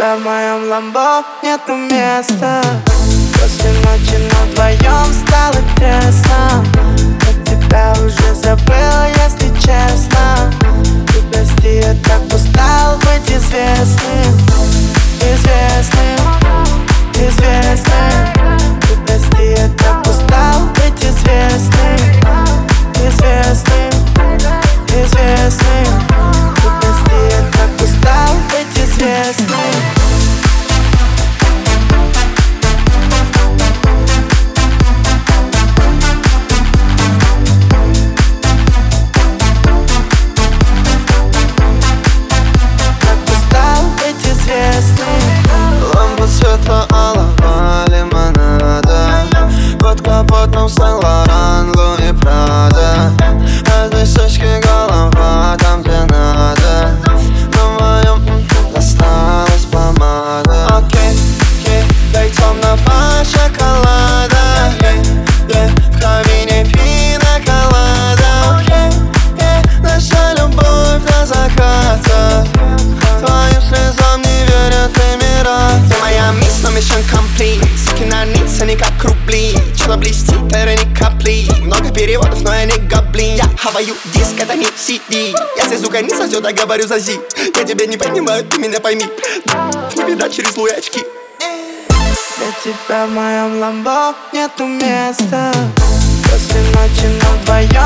Тебя в моем ламбо нету места. После ночи на вдвоем стало тесно ниц, они как рубли Чело блестит, это не капли. Много переводов, но я не гоблин. Я хаваю диск, это не CD Если звука не сойдет, я говорю за зи. Я тебя не понимаю, ты меня пойми. Не видать через луи очки. Для тебя в моем ламбо нету места. После ночи на вдвоем